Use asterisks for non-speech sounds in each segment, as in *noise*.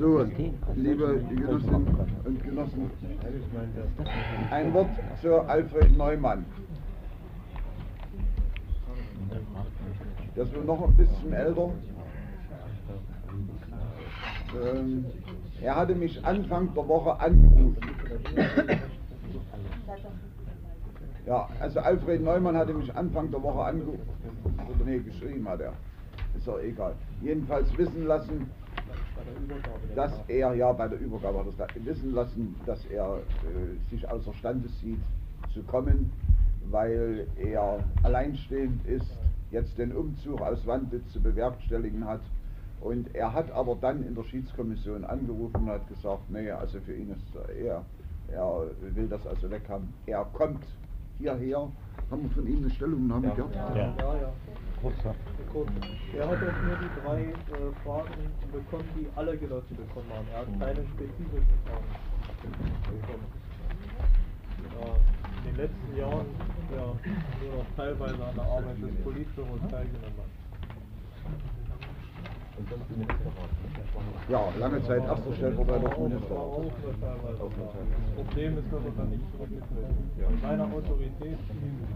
So, liebe Genossinnen und Genossen, ein Wort zu Alfred Neumann. Ist wohl noch ein bisschen älter. Ähm, er hatte mich Anfang der Woche angerufen. Ja, also Alfred Neumann hatte mich Anfang der Woche angerufen. Oder nee, geschrieben hat er. Ist doch egal. Jedenfalls wissen lassen, dass er, ja bei der Übergabe hat er es wissen lassen, dass er äh, sich außerstande sieht zu kommen, weil er alleinstehend ist, jetzt den Umzug aus Wandlitz zu bewerkstelligen hat. Und er hat aber dann in der Schiedskommission angerufen und hat gesagt, nee, also für ihn ist er, er will das also weg haben. Er kommt hierher. Haben wir von ihm eine Stellungnahme Ja. gehabt? Ja, ja. Kurz. Er hat auch nur die drei äh, Fragen bekommen, die alle Genossen bekommen haben. Er hat keine spezifischen Fragen bekommen. Ja, in den letzten Jahren ja, nur noch teilweise an der Arbeit des Politbüros teilgenommen hat. Ja, lange Zeit Ministers. auch nur teilweise. Das Problem ist, dass er dann nicht zurückgetreten ist. Mit seiner Autorität,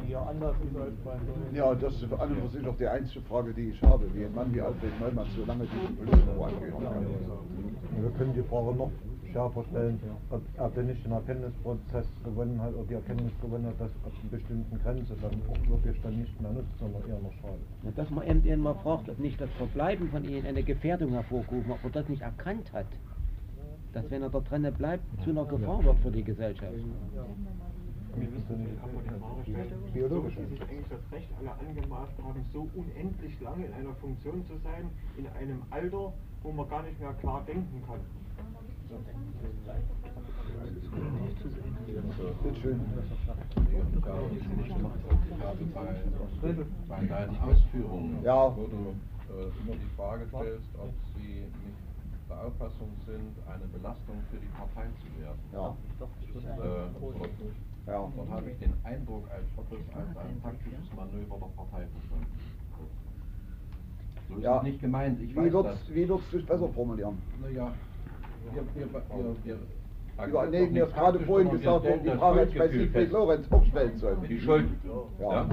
die ja anders ist als bei. Ja, das ist an und für sich auch die einzige Frage, die ich habe, wie ein Mann wie Alfred Neumann so lange diesen Politbüro angehören kann. Wir können die Frage noch schärfer stellen, ob er denn nicht den Erkenntnisprozess gewonnen hat, ob die Erkenntnis gewonnen hat, dass ab einer bestimmten Grenze dann auch wirklich dann nicht mehr nutzt, sondern eher noch schadet. Ja, Dass man eben mal fragt, ob nicht das Verbleiben von ihnen eine Gefährdung hervorgerufen hat, ob er das nicht erkannt hat. Dass wenn er da drinnen bleibt, zu einer Gefahr wird für die Gesellschaft. Wir mal die Frage stellen, Biologisch. sich eigentlich das Recht alle angemaßt haben, so unendlich lange in einer Funktion zu sein, in einem Alter, wo man gar nicht mehr klar denken kann. Bitte schön. Bei, deinen Ausführungen, Ja. wo du äh, immer die Frage stellst, ob sie nicht der Auffassung sind, eine Belastung für die Partei zu werden. Ja, Äh, dort, ja. dort habe ich den Eindruck, als ob es als ein taktisches Manöver der Partei verstanden wird. So ist Ja. es nicht gemeint, ich wie würdest du es besser formulieren? Naja, wir, wir, wir, wir Ja, nee, mir ist gerade vorhin gesagt worden, die Frage ich bei Siegfried Lorenz auch stellen sollen. Die Schuld. Ja. Ja.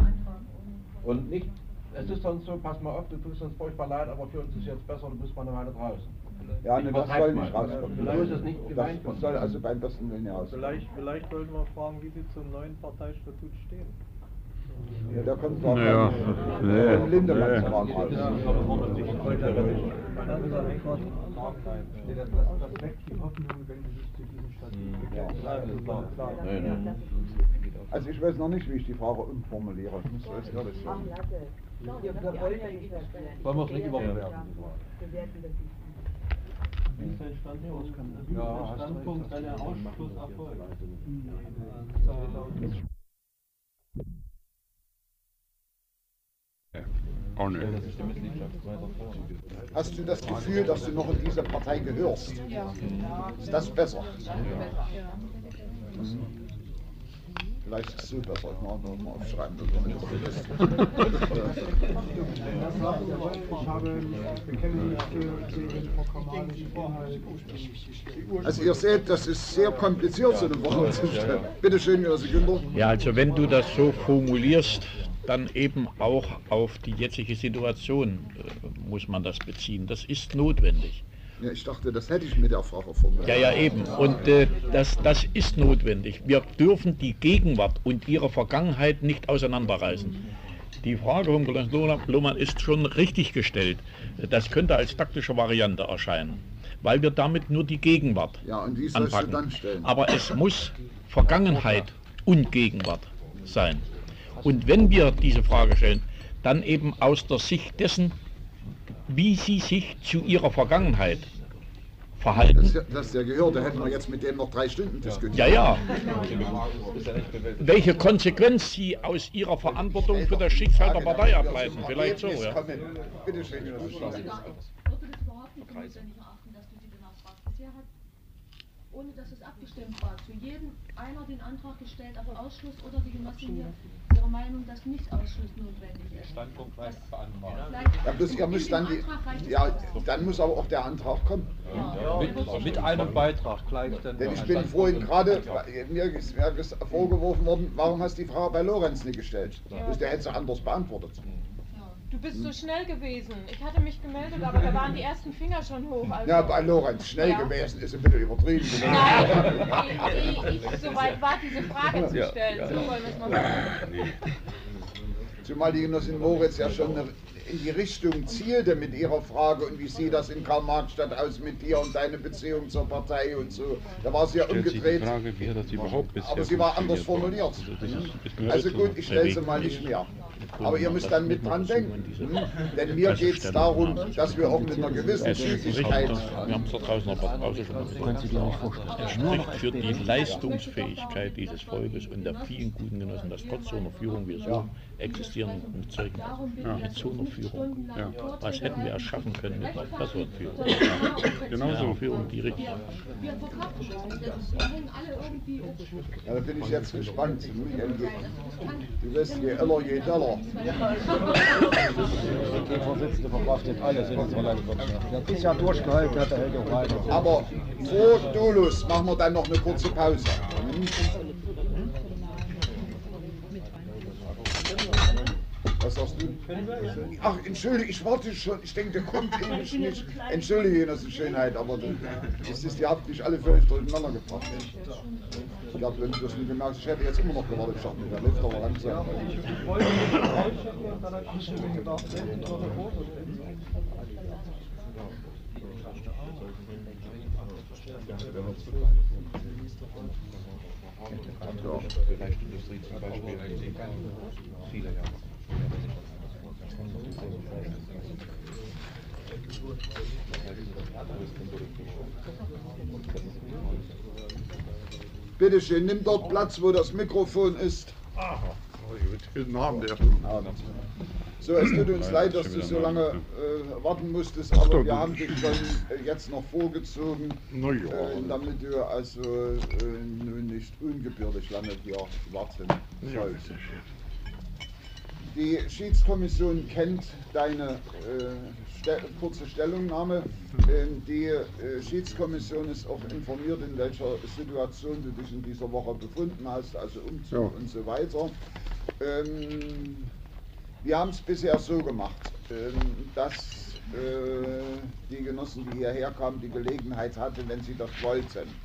Und nicht, es ist sonst so, pass mal auf, du tust uns furchtbar leid, aber für uns ist jetzt besser, du bist mal eine Weile draußen. Ja, ne, das soll nicht rauskommen. So ist es nicht Das, gemeint das soll also beim besten Willen heraus. Vielleicht, vielleicht sollten wir fragen, wie sie zum neuen Parteistatut stehen. Ja, der kommt doch Naja, von, nee, Lindemanns nee. Nee. Also ich weiß noch nicht, wie ich die Frage umformuliere. Ich muss das ehrlich Ach, sagen. wollen wir es nicht überbewerten? Wie ist dein Standpunkt? Wie ist Ja, dein hast du Standpunkt, recht. wenn der Ausschluss erfolgt? Auch nicht. Hast du das Gefühl, dass du noch in diese Partei gehörst? Ja. Ist das besser? Ja. Vielleicht ist es so besser. Ich mache noch mal aufschreiben. Also ihr seht, das ist sehr kompliziert, so eine Frage zu stellen. Bitte schön, Jose Günther. Ja, also wenn du das so formulierst, dann eben auch auf die jetzige Situation äh, muss man das beziehen. Das ist notwendig. Ja, ich dachte, das hätte ich mit der Frage formuliert. Ja, ja, eben. Und äh, das, das ist notwendig. Wir dürfen die Gegenwart und ihre Vergangenheit nicht auseinanderreißen. Die Frage von Kollege Lohmann ist schon richtig gestellt. Das könnte als taktische Variante erscheinen, weil wir damit nur die Gegenwart Ja, und du anpacken. dann stellen? Aber es muss Vergangenheit und Gegenwart sein. Und wenn wir diese Frage stellen, dann eben aus der Sicht dessen, wie sie sich zu ihrer Vergangenheit verhalten. Das, das der gehört, da hätten wir jetzt mit dem noch drei Stunden diskutiert. Ja, ja. Welche Konsequenz sie aus ihrer Verantwortung für das Schicksal der Partei ableiten. Vielleicht so, ja. Bitte schön, ohne dass es abgestimmt war, zu jedem einer den Antrag gestellt auf Ausschluss oder die Genossen hier ihre Meinung, dass nicht Ausschluss notwendig ist. Standpunkt Das- beantragen. Vielleicht- Ja, bloß ihr müsst dann die, Antrag reicht ja, dann muss aber auch der Antrag kommen. Ja. Mit, mit einem Beitrag gleich dann. Denn ich bin vorhin gerade, Ja. mir ist mir ist vorgeworfen worden, warum hast du die Frage bei Lorenz nicht gestellt? Ja. Das, der hätte sie anders beantwortet. Du bist so schnell gewesen. Ich hatte mich gemeldet, aber da waren die ersten Finger schon hoch. Also Ja, bei Lorenz schnell Ja. gewesen ist ein bisschen übertrieben. Nein, ehe ich soweit war, diese Frage zu Ja, stellen. ja. So wollen wir es mal machen. Zumal die Genossin Moritz ja schon in die Richtung zielte mit ihrer Frage und wie sieht das in Karl-Marx-Stadt aus mit dir und deine Beziehung zur Partei und so. Da war sie ja umgedreht. Frage, wie das überhaupt Aber sie war anders formuliert. Also das ist- das gehört Also gut, ich stelle sie mal nicht mehr. Aber ihr müsst dann mit dran denken. hm? *laughs* Denn mir geht es darum, dass wir auch mit einer gewissen Zügigkeit. Wir haben es da draußen auf der Pause schon. Er spricht für die Leistungsfähigkeit dieses Volkes und der vielen guten Genossen, dass trotz so einer Führung wir so existieren mit solchen, mit so einer Führung. Was hätten wir erschaffen können mit einer besseren Führung? Genau Mit einer so. Führung, die richtig. Ja, da bin ich jetzt gespannt. Du wirst je älter, je Die Vorsitzende verkraftet alles in unserer Landwirtschaft. Der hat bisher durchgehalten, hat er hält auch weiter. Aber vor Dolus machen wir dann noch eine kurze Pause. Hm? Was sagst du? Ach, entschuldige, ich warte schon. Ich denke, der kommt *laughs* ewig nicht. Entschuldige, das ist Schönheit, aber das ist, ihr habt mich alle völlig durcheinander gebracht. Ich habe wenn du das nicht gemerkt, ich hätte jetzt immer noch gewartet. Ich dachte, der läuft aber langsam. Ich wollte und dann hat ich gedacht, ich noch eine Foto Leichtindustrie zum Beispiel viele Jahre. Bitte schön, nimm dort Platz, wo das Mikrofon ist. Aha, gut. Guten Abend, So, es tut uns leid, dass du so lange äh, warten musstest, aber wir haben dich schon äh, jetzt noch vorgezogen, äh, damit du also äh, nun nicht ungebührlich lange hier warten sollst. Die Schiedskommission kennt deine äh, kurze Stellungnahme. Ähm, die äh, Schiedskommission ist auch informiert, in welcher Situation du dich in dieser Woche befunden hast, also Umzug Ja. und so weiter. Ähm, wir haben es bisher so gemacht, ähm, dass äh, die Genossen, die hierher kamen, die Gelegenheit hatten, wenn sie das wollten,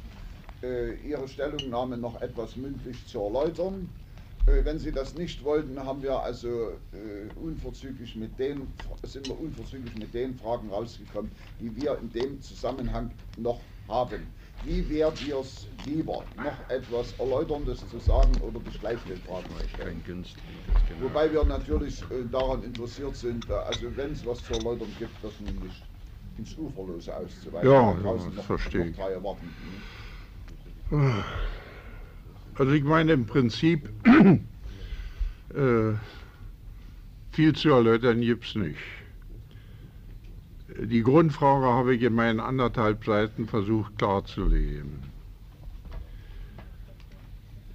äh, ihre Stellungnahme noch etwas mündlich zu erläutern. Äh, Wenn Sie das nicht wollten, haben wir also äh, unverzüglich mit den, sind wir unverzüglich mit den Fragen rausgekommen, die wir in dem Zusammenhang noch haben. Wie wäre dir es lieber, noch etwas Erläuterndes zu sagen oder dich gleich den Fragen zu stellen? Wobei wir natürlich äh, daran interessiert sind, also wenn es was zu erläutern gibt, das nun nicht ins Uferlose auszuweiten. Ja, ja, noch- verstehe ich. Also ich meine im Prinzip, *clears throat* äh, viel zu erläutern gibt es nicht. Die Grundfrage habe ich in meinen anderthalb Seiten versucht klarzulegen.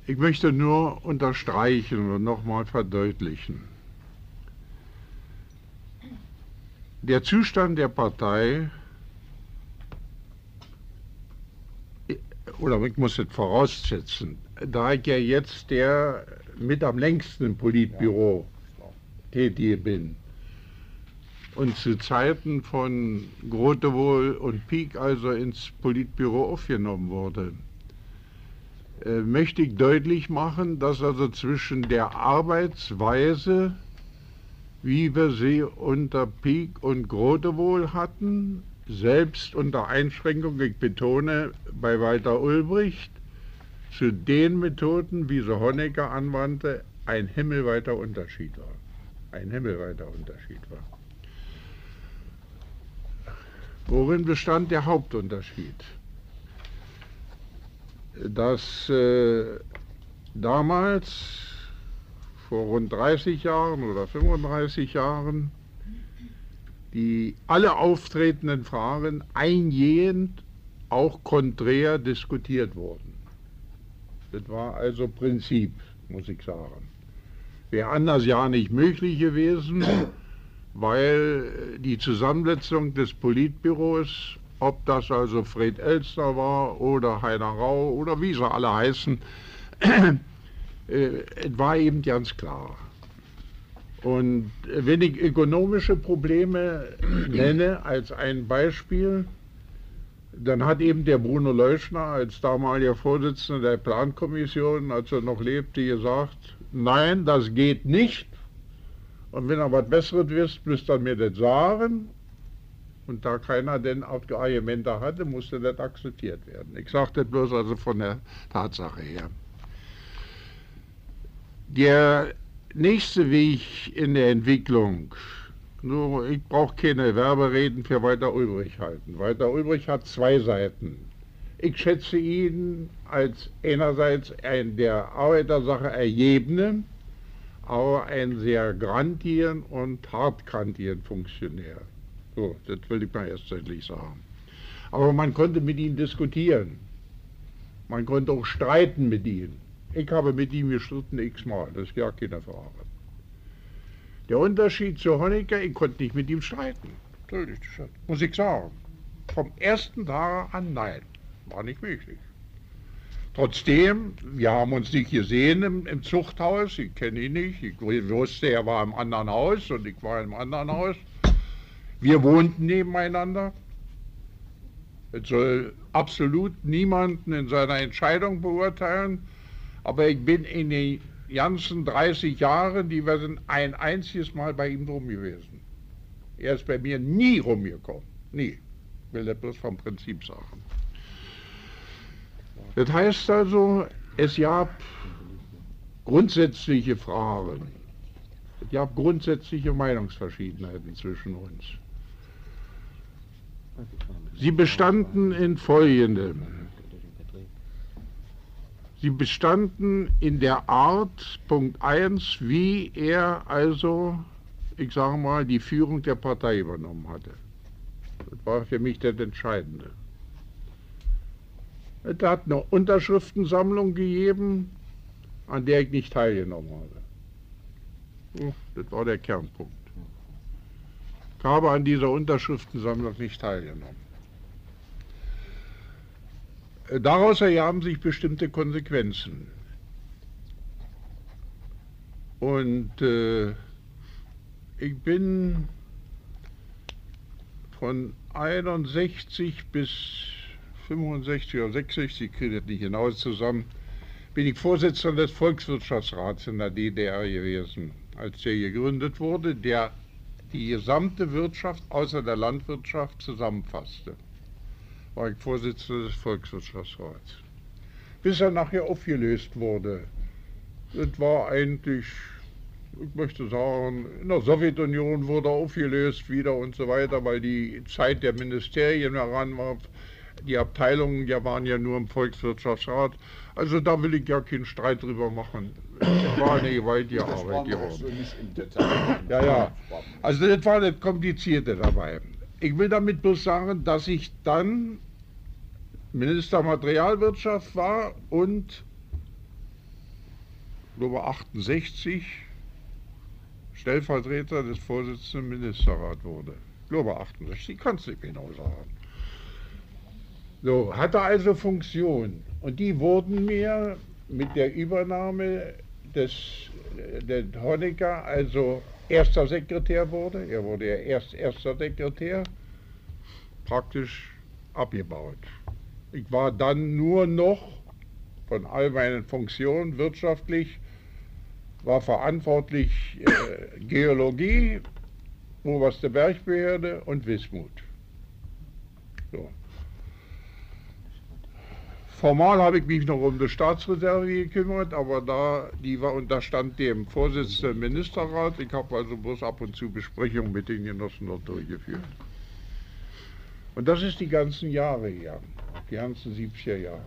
Ich möchte nur unterstreichen und nochmal verdeutlichen. Der Zustand der Partei oder ich muss es voraussetzen, da ich ja jetzt der mit am längsten im Politbüro tätige bin. Und zu Zeiten von Grotewohl und Pieck also ins Politbüro aufgenommen wurde, äh, möchte ich deutlich machen, dass also zwischen der Arbeitsweise, wie wir sie unter Pieck und Grotewohl hatten, selbst unter Einschränkung, ich betone, bei Walter Ulbricht, zu den Methoden, wie sie Honecker anwandte, ein himmelweiter Unterschied war. Ein himmelweiter Unterschied war. Worin bestand der Hauptunterschied? Dass äh, damals, vor rund 30 Jahren oder 35 Jahren, die alle auftretenden Fragen eingehend, auch konträr diskutiert wurden. Das war also Prinzip, muss ich sagen. Wäre anders ja nicht möglich gewesen, weil die Zusammensetzung des Politbüros ob das also Fred Elster war oder Heiner Rau oder wie sie alle heißen, äh, war eben ganz klar. Und wenn ich ökonomische Probleme nenne als ein Beispiel, dann hat eben der Bruno Leuschner als damaliger Vorsitzender der Plankommission, als er noch lebte, gesagt, nein, das geht nicht. Und wenn er was Besseres wisst, müsst ihr mir das sagen. Und da keiner denn auch Argumente hatte, musste das akzeptiert werden. Ich sage das bloß also von der Tatsache her. Der nächste Weg in der Entwicklung, nur ich brauche keine Werbereden für Walter Ulbrich halten. Walter Ulbrich hat zwei Seiten. Ich schätze ihn als einerseits ein der Arbeitersache ergebene, aber ein sehr grantieren und hartkantieren Funktionär. So, das will ich mal erst deutlich sagen. Aber man konnte mit ihm diskutieren. Man konnte auch streiten mit ihm. Ich habe mit ihm gestritten x-mal, das ist gar keine Frage. Der Unterschied zu Honecker, ich konnte nicht mit ihm streiten. Muss ich sagen. Vom ersten Tag an nein, war nicht möglich. Trotzdem, wir haben uns nicht gesehen im, im Zuchthaus, ich kenne ihn nicht, ich wusste, er war im anderen Haus und ich war im anderen Haus. Wir wohnten nebeneinander. Es soll absolut niemanden in seiner Entscheidung beurteilen, aber ich bin in den ganzen 30 Jahren, die wir sind, ein einziges Mal bei ihm drum gewesen. Er ist bei mir nie rumgekommen. Nie. Will das bloß vom Prinzip sagen. Das heißt also, es gab grundsätzliche Fragen. Es gab grundsätzliche Meinungsverschiedenheiten zwischen uns. Sie bestanden in folgendem. Sie bestanden in der Art, Punkt 1, wie er also, ich sage mal, die Führung der Partei übernommen hatte. Das war für mich das Entscheidende. Es hat eine Unterschriftensammlung gegeben, an der ich nicht teilgenommen habe. Das war der Kernpunkt. Ich habe an dieser Unterschriftensammlung nicht teilgenommen. Daraus ergaben sich bestimmte Konsequenzen. Und äh, ich bin von 61 bis 65 oder 66, ich kriege das nicht genau zusammen, bin ich Vorsitzender des Volkswirtschaftsrats in der DDR gewesen, als der gegründet wurde, der die gesamte Wirtschaft außer der Landwirtschaft zusammenfasste. War ich Vorsitzender des Volkswirtschaftsrats. Bis er nachher aufgelöst wurde. Das war eigentlich, ich möchte sagen, in der Sowjetunion wurde er aufgelöst wieder und so weiter, weil die Zeit der Ministerien heran war. Die Abteilungen ja waren ja nur im Volkswirtschaftsrat. Also da will ich ja keinen Streit drüber machen. Das war eine gewaltige Arbeit geworden. Ja, ja. Also das war das Komplizierte dabei. Ich will damit bloß sagen, dass ich dann Minister Materialwirtschaft war und glaube 68 Stellvertreter des Vorsitzenden Ministerrats wurde. Glaube 68, kannst du genau sagen. So, hatte also Funktion. Und die wurden mir mit der Übernahme des der Honecker also erster Sekretär wurde, er wurde ja erst erster Sekretär, praktisch abgebaut. Ich war dann nur noch von all meinen Funktionen wirtschaftlich, war verantwortlich äh, Geologie, oberste Bergbehörde und Wismut. So. Formal habe ich mich noch um die Staatsreserve gekümmert, aber da die war unterstand dem Vorsitzenden Ministerrat. Ich habe also bloß ab und zu Besprechungen mit den Genossen dort durchgeführt. Und das ist die ganzen Jahre hier, die ganzen 70er Jahre.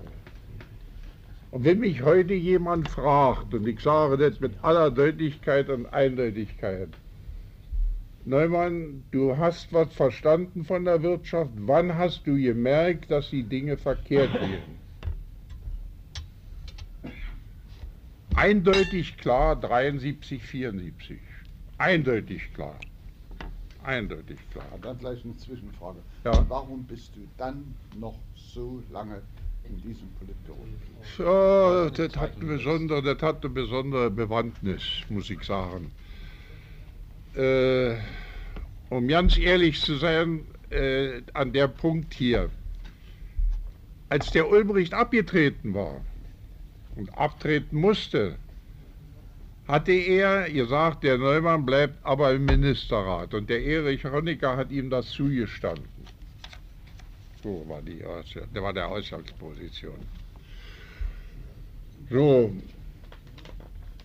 Und wenn mich heute jemand fragt, und ich sage das mit aller Deutlichkeit und Eindeutigkeit, Neumann, du hast was verstanden von der Wirtschaft, wann hast du gemerkt, dass die Dinge verkehrt gehen? Eindeutig klar 73, 74. Eindeutig klar. eindeutig klar. Dann gleich eine Zwischenfrage. Ja. Warum bist du dann noch so lange in diesem Politbüro? Ja, das hat, eine besondere, das hat eine besondere Bewandtnis, muss ich sagen. Äh, um ganz ehrlich zu sein, äh, an der Punkt hier, als der Ulbricht abgetreten war und abtreten musste, hatte er gesagt, der Neumann bleibt aber im Ministerrat. Und der Erich Honecker hat ihm das zugestanden. So war die, der war der Ausgangsposition. So,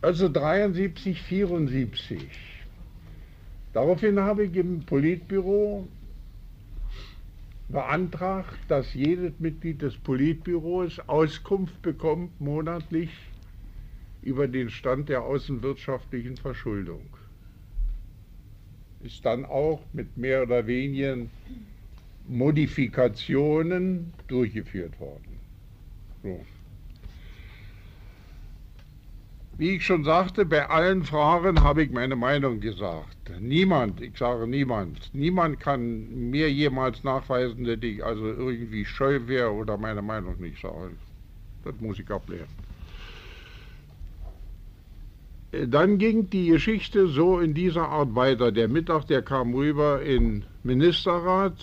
also 73, 74. Daraufhin habe ich im Politbüro beantragt, dass jedes Mitglied des Politbüros Auskunft bekommt monatlich über den Stand der außenwirtschaftlichen Verschuldung. Ist dann auch mit mehr oder weniger Modifikationen durchgeführt worden. So. Wie ich schon sagte, bei allen Fragen habe ich meine Meinung gesagt. Niemand, ich sage niemand, niemand kann mir jemals nachweisen, dass ich also irgendwie scheu wäre oder meine Meinung nicht sage. Das muss ich ablehnen. Dann ging die Geschichte so in dieser Art weiter. Der Mittag, der kam rüber in Ministerrat.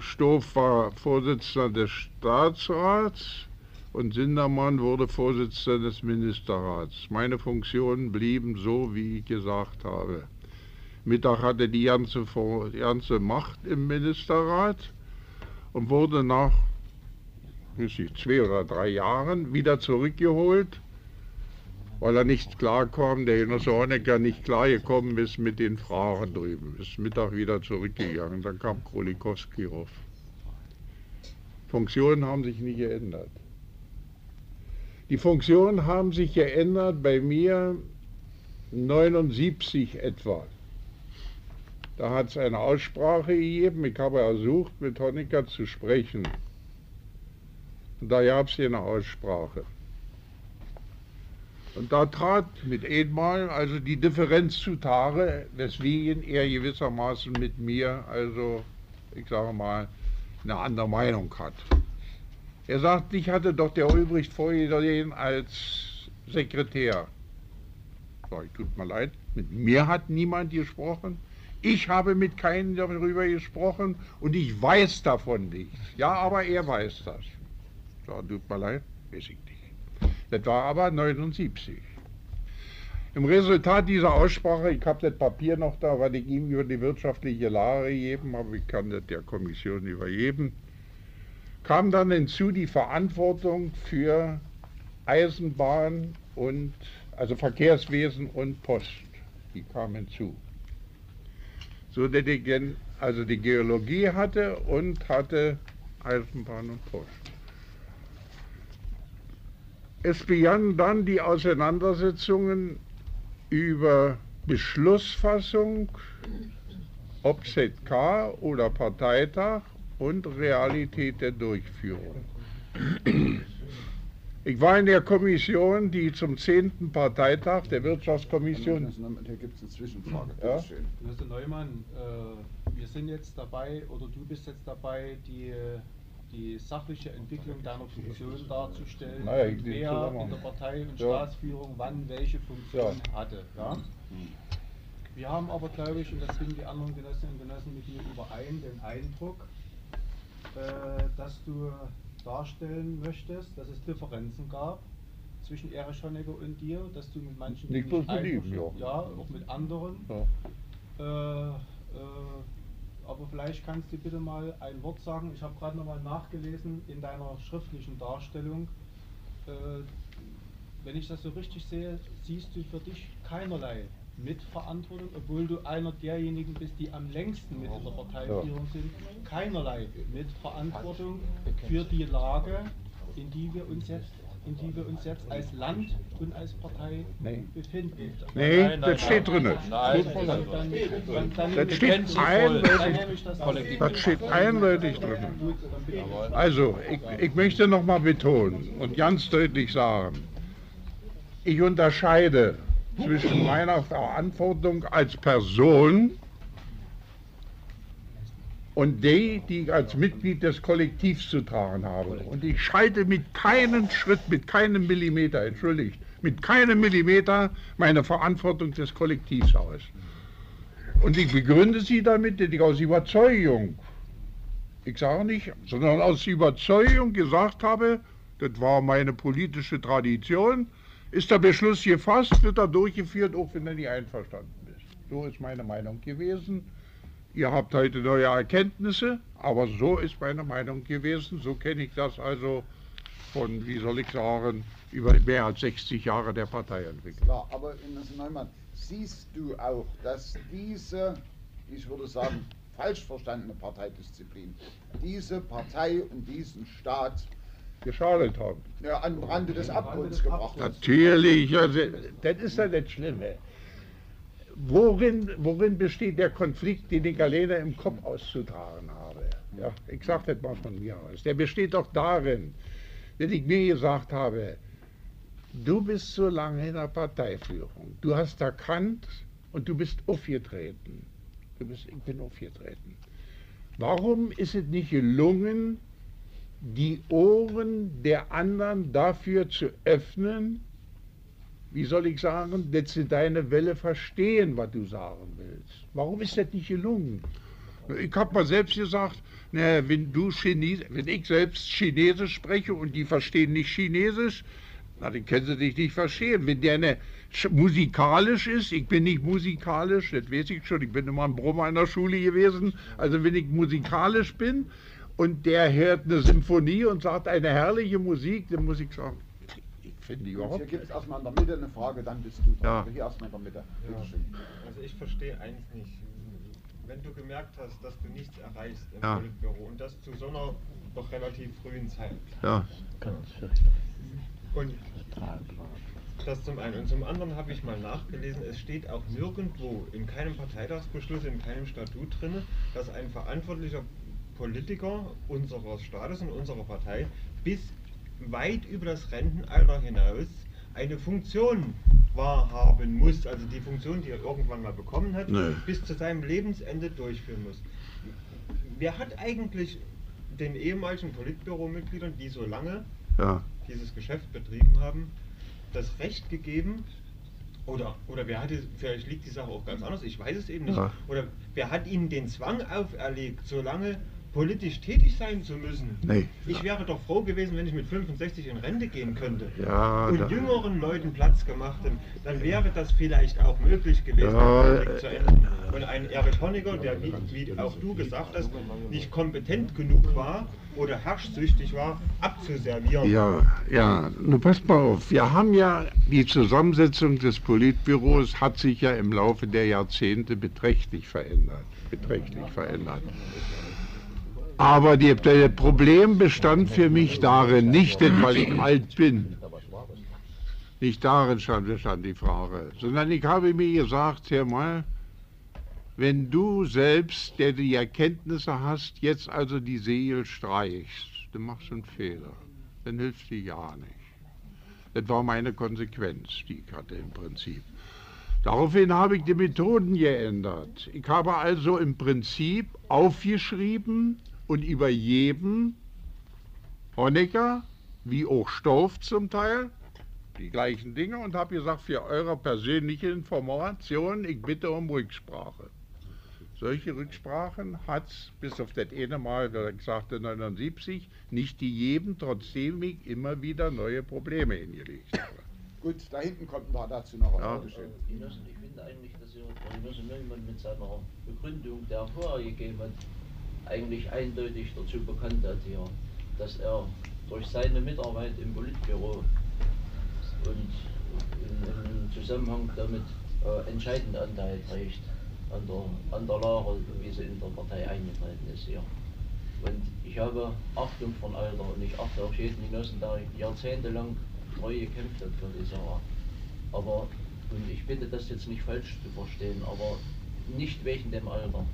Stoff war Vorsitzender des Staatsrats und Sindermann wurde Vorsitzender des Ministerrats. Meine Funktionen blieben so, wie ich gesagt habe. Mittag hatte die ganze, die ganze Macht im Ministerrat und wurde nach ich, zwei oder drei Jahren wieder zurückgeholt weil er nicht klarkam, der Genosse Honecker nicht klargekommen ist mit den Fragen drüben. Ist Mittag wieder zurückgegangen, dann kam Krolikowski rauf. Funktionen haben sich nicht geändert. Die Funktionen haben sich geändert bei mir 79 etwa. Da hat es eine Aussprache gegeben, ich habe ersucht, mit Honecker zu sprechen. Und da gab es eine Aussprache. Und da trat mit einmal also die Differenz zutage, weswegen er gewissermaßen mit mir, also ich sage mal, eine andere Meinung hat. Er sagt, ich hatte doch der Ulbricht vorgesehen als Sekretär. Sag ich, tut mir leid, mit mir hat niemand gesprochen. Ich habe mit keinem darüber gesprochen und ich weiß davon nichts. Ja, aber er weiß das. Sag, tut mir leid, weiß ich nicht. Das war aber 79. Im Resultat dieser Aussprache, ich habe das Papier noch da, weil ich ihm über die wirtschaftliche Lage gegeben habe, ich kann das der Kommission übergeben, kam dann hinzu die Verantwortung für Eisenbahn und also Verkehrswesen und Post. Die kam hinzu. So dass ich also die Geologie hatte und hatte Eisenbahn und Post. Es begannen dann die Auseinandersetzungen über Beschlussfassung, ob ZK oder Parteitag und Realität der Durchführung. Ich war in der Kommission, die zum 10. Parteitag der Wirtschaftskommission. Da gibt es eine Zwischenfrage. Ja? Herr Neumann, äh, wir sind jetzt dabei, oder du bist jetzt dabei, die die sachliche Entwicklung deiner Funktion darzustellen, naja, ich wer in der Partei und ja. Staatsführung wann welche Funktion ja. hatte. Ja? Wir haben aber, glaube ich, und das sind die anderen Genossinnen und Genossen mit mir überein, den Eindruck, äh, dass du darstellen möchtest, dass es Differenzen gab zwischen Erich Honecker und dir, dass du mit manchen nicht bloß mit ihm, ja. ja, auch mit anderen. Ja. Äh, äh, aber vielleicht kannst du bitte mal ein Wort sagen. Ich habe gerade nochmal nachgelesen in deiner schriftlichen Darstellung. Äh, wenn ich das so richtig sehe, siehst du für dich keinerlei Mitverantwortung, obwohl du einer derjenigen bist, die am längsten mit in der Parteiführung sind, keinerlei Mitverantwortung für die Lage, in die wir uns jetzt in die wir uns jetzt als Land und als Partei nee. befinden. Nee, nein, nein, das steht drin. Das steht eindeutig, das steht eindeutig drin. Also, ich, ich möchte nochmal betonen und ganz deutlich sagen, ich unterscheide zwischen meiner Verantwortung als Person und die, die ich als Mitglied des Kollektivs zu tragen habe. Und ich schalte mit keinem Schritt, mit keinem Millimeter, entschuldigt, mit keinem Millimeter meine Verantwortung des Kollektivs aus. Und ich begründe sie damit, dass ich aus Überzeugung, ich sage nicht, sondern aus Überzeugung gesagt habe, das war meine politische Tradition, ist der Beschluss gefasst, wird er durchgeführt, auch wenn er nicht einverstanden ist. So ist meine Meinung gewesen. Ihr habt heute neue Erkenntnisse, aber so ist meine Meinung gewesen. So kenne ich das also von, wie soll ich sagen, über mehr als 60 Jahre der Parteientwicklung. Klar, aber Ines Neumann, siehst du auch, dass diese, ich würde sagen, falsch verstandene Parteidisziplin, diese Partei und diesen Staat geschadet haben. Ja, an Rande des Abgrunds gebracht. Natürlich, also, das ist ja das Schlimme. Worin, worin besteht der Konflikt, den ich alleine im Kopf auszutragen habe? Ja, ich sage das mal von mir aus. Der besteht doch darin, dass ich mir gesagt habe, du bist so lange in der Parteiführung, du hast erkannt und du bist aufgetreten. Du bist, ich bin aufgetreten. Warum ist es nicht gelungen, die Ohren der anderen dafür zu öffnen, wie soll ich sagen, dass sie deine Welle verstehen, was du sagen willst. Warum ist das nicht gelungen? Ich habe mal selbst gesagt, na, wenn du Chines wenn ich selbst Chinesisch spreche und die verstehen nicht Chinesisch, na, dann können sie dich nicht verstehen. Wenn der eine musikalisch ist, ich bin nicht musikalisch, das weiß ich schon, ich bin immer ein Brummer in der Schule gewesen, also wenn ich musikalisch bin, und der hört eine Symphonie und sagt eine herrliche Musik, dann muss ich sagen, ich finde überhaupt Hier gibt es erstmal in der Mitte eine Frage, dann bist du Ja. Hier erstmal in der Mitte. Ja. Bitte schön. Also ich verstehe eins nicht. Wenn du gemerkt hast, dass du nichts erreichst im Ja. Politbüro und das zu so einer doch relativ frühen Zeit. Ja. Und das zum einen. Und zum anderen habe ich mal nachgelesen, es steht auch nirgendwo in keinem Parteitagsbeschluss, in keinem Statut drin, dass ein verantwortlicher Politiker unseres Staates und unserer Partei bis weit über das Rentenalter hinaus eine Funktion wahrhaben muss, also die Funktion, die er irgendwann mal bekommen hat, Nee. bis zu seinem Lebensende durchführen muss. Wer hat eigentlich den ehemaligen Politbüromitgliedern, die so lange Ja. dieses Geschäft betrieben haben, das Recht gegeben, oder, oder wer hatte, vielleicht liegt die Sache auch ganz anders, ich weiß es eben nicht, Ja. oder wer hat ihnen den Zwang auferlegt, so lange politisch tätig sein zu müssen? Nee. Ich wäre doch froh gewesen, wenn ich mit 65 in Rente gehen könnte Ja, und jüngeren Leuten Platz gemacht hätte, dann wäre das vielleicht auch möglich gewesen, Ja, Konflikt zu ändern. Und ein Erich Honecker, der, wie, wie auch du gesagt hast, nicht kompetent genug war oder herrschsüchtig war, abzuservieren. Ja, ja, nun passt mal auf. Wir haben ja, die Zusammensetzung des Politbüros hat sich ja im Laufe der Jahrzehnte beträchtlich verändert. Beträchtlich verändert. Aber die, das Problem bestand für mich darin, nicht weil ich *clears throat* alt bin, nicht darin stand, bestand die Frage, sondern ich habe mir gesagt, Herr mal, wenn du selbst, der die Erkenntnisse hast, jetzt also die Segel streichst, dann machst du einen Fehler. Dann hilft dir ja nicht. Das war meine Konsequenz, die ich hatte im Prinzip. Daraufhin habe ich die Methoden geändert. Ich habe also im Prinzip aufgeschrieben und über jedem Honecker, wie auch Stoff zum Teil, die gleichen Dinge und habe gesagt, für eure persönliche Information, ich bitte um Rücksprache. Solche Rücksprachen hat es bis auf das eine Mal, das ich sagte 79, nicht gegeben, trotzdem ich immer wieder neue Probleme hingelegt habe. *coughs* Gut, da hinten kommt noch dazu noch was. Ja. Genossen, ich finde eigentlich, dass ihr Frau Genosse Neumann mit seiner Begründung, der er vorher gegeben hat, eigentlich eindeutig dazu bekannt hat hier, dass er durch seine Mitarbeit im Politbüro und im Zusammenhang damit äh, entscheidende Anteil trägt an der, an der Lage, wie sie in der Partei eingetreten ist hier. Und ich habe Achtung von Alter und ich achte auch jeden Genossen, der jahrzehntelang treu gekämpft hat für die Sache. Aber, und ich bitte das jetzt nicht falsch zu verstehen, aber nicht wegen dem Alter.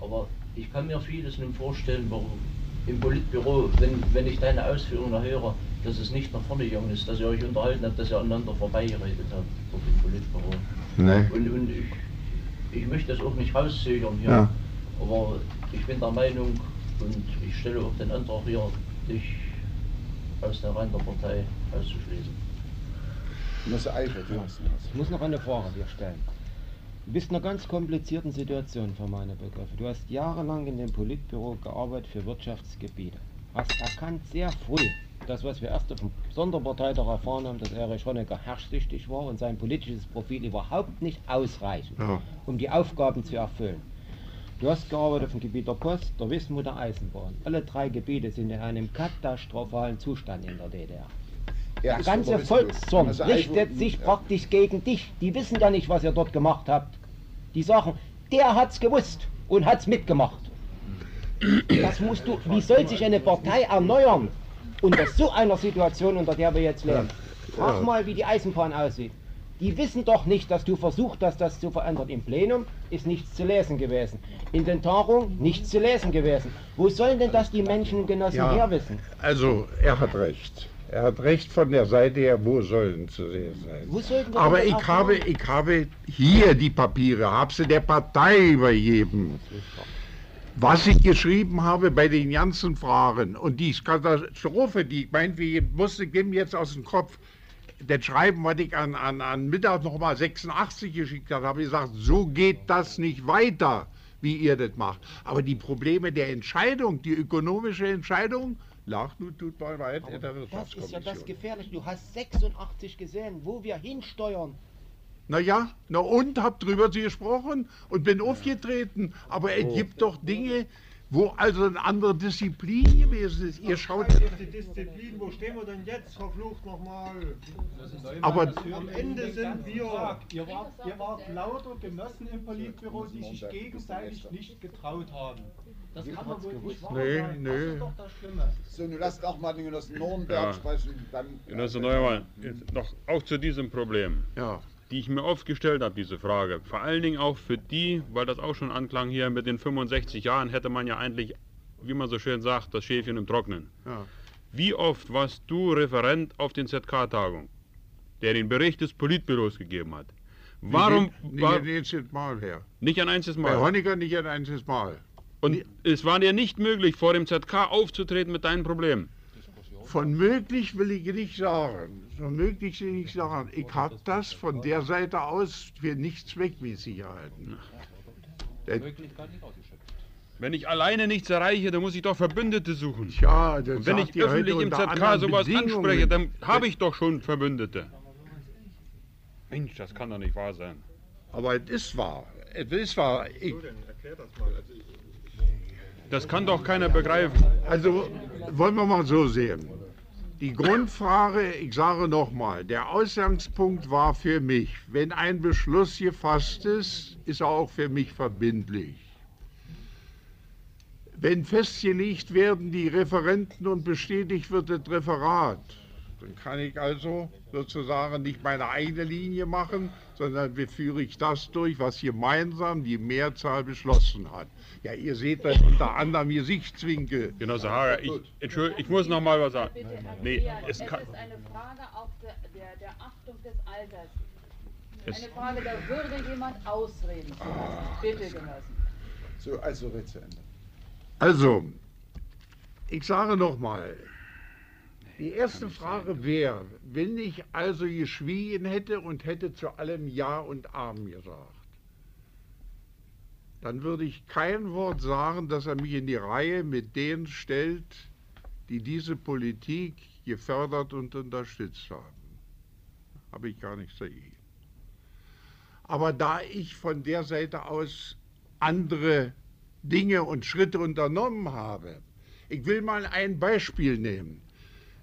Aber ich kann mir vieles nun vorstellen, warum im Politbüro, wenn, wenn ich deine Ausführungen höre, dass es nicht nach vorne gegangen ist, dass ihr euch unterhalten habt, dass ihr aneinander vorbeigeredet habt dort im Politbüro. Nee. Und, und ich, ich möchte das auch nicht rauszögern hier. Ja. Aber ich bin der Meinung und ich stelle auch den Antrag hier, dich aus der Rand der Partei auszuschließen. Ich muss noch eine Frage dir stellen. Du bist in einer ganz komplizierten Situation für meine Begriffe. Du hast jahrelang in dem Politbüro gearbeitet für Wirtschaftsgebiete. Hast erkannt sehr früh, das was wir erst auf dem Sonderparteitag erfahren haben, dass Erich Honecker herrschsüchtig war und sein politisches Profil überhaupt nicht ausreichend, Ja. um die Aufgaben zu erfüllen. Du hast gearbeitet auf dem Gebiet der Post, der Wismut, der Eisenbahn. Alle drei Gebiete sind in einem katastrophalen Zustand in der DDR. Er Der ganze. Volkszorn richtet sich praktisch gegen dich. Die wissen ja nicht, was ihr dort gemacht habt. Die sagen, der hat's gewusst und hat's mitgemacht. Das musst du, wie soll sich eine Partei erneuern unter so einer Situation, unter der wir jetzt leben? Frag mal, wie die Eisenbahn aussieht. Die wissen doch nicht, dass du versucht hast, das zu verändern. Im Plenum ist nichts zu lesen gewesen. In den Tagungen nichts zu lesen gewesen. Wo sollen denn das die Menschen und Genossen Ja. herwissen? Also, er hat recht. Er hat recht von der Seite her, wo sollen zu sehen sein. Aber ich habe, ich habe hier die Papiere, habe sie der Partei übergeben. Was ich geschrieben habe bei den ganzen Fragen und die Katastrophe, die ich meinte, ich musste geben jetzt aus dem Kopf, das Schreiben, was ich an, an, an Mittag nochmal 86 geschickt habe, habe ich gesagt, so geht das nicht weiter, wie ihr das macht. Aber die Probleme der Entscheidung, die ökonomische Entscheidung, lag nun tut mal weit in der Das ist ja das. Gefährliche. Du hast 86 gesehen, wo wir hinsteuern. Na ja, na und, hab drüber gesprochen und bin aufgetreten. Aber es gibt doch Dinge, wo also eine andere Disziplin gewesen ist. Ihr schaut, Scheiß auf die Disziplin, wo stehen wir denn jetzt? Verflucht nochmal. Aber- am Ende sind wir. Ihr wart, ihr wart lauter Genossen im Politbüro, die sich gegenseitig nicht getraut haben. Das kann man wohl nicht wahr Nee, sein. nee. Das ist doch das Schlimme. So, nun lasst auch mal den Genossen Nürnberg Ja. sprechen. Dann, Genosse Neumann, jetzt noch auch zu diesem Problem, ja. die ich mir oft gestellt habe, diese Frage. Vor allen Dingen auch für die, weil das auch schon anklang hier mit den 65 Jahren, hätte man ja eigentlich, wie man so schön sagt, das Schäfchen im Trocknen. Ja. Wie oft warst du Referent auf den ZK-Tagungen, der den Bericht des Politbüros gegeben hat? Warum Nicht, war nicht ein einziges Mal her. nicht ein einziges Bei Mal? Honecker nicht ein einziges Mal. Und es war dir nicht möglich, vor dem ZK aufzutreten mit deinen Problemen. Von möglich will ich nicht sagen. Von möglich will ich nicht sagen. Ich habe das von der Seite aus für nicht zweckmäßig gehalten. Das- Wenn ich alleine nichts erreiche, dann muss ich doch Verbündete suchen. Tja, das Und wenn sagt ich ihr heute öffentlich im ZK sowas anspreche, dann habe ich doch schon Verbündete. Mensch, das kann doch nicht wahr sein. Aber es ist wahr. Es ist wahr. Ich, So, dann erklär das mal. Also, Das kann doch keiner begreifen. Also wollen wir mal so sehen. Die Grundfrage, ich sage nochmal, der Ausgangspunkt war für mich, wenn ein Beschluss gefasst ist, ist er auch für mich verbindlich. Wenn festgelegt werden die Referenten und bestätigt wird das Referat, dann kann ich also sozusagen nicht meine eigene Linie machen, sondern wie führe ich das durch, was gemeinsam die Mehrzahl beschlossen hat. Ja, ihr seht das unter anderem Gesichtswinkel. Genosse Hager, ich, Entschuldigung, ich muss noch mal was sagen. Nee, es es kann, ist eine Frage auch der, der, der Achtung des Alters. Es- Eine Frage der Würde, jemand ausreden zu lassen. Bitte, Genossen. so, also red zu Ende. Also, ich sage nochmal, die erste Frage wäre, wenn ich also geschwiegen hätte und hätte zu allem Ja und Amen gesagt, dann würde ich kein Wort sagen, dass er mich in die Reihe mit denen stellt, die diese Politik gefördert und unterstützt haben. Habe ich gar nichts dagegen. Aber da ich von der Seite aus andere Dinge und Schritte unternommen habe, ich will mal ein Beispiel nehmen.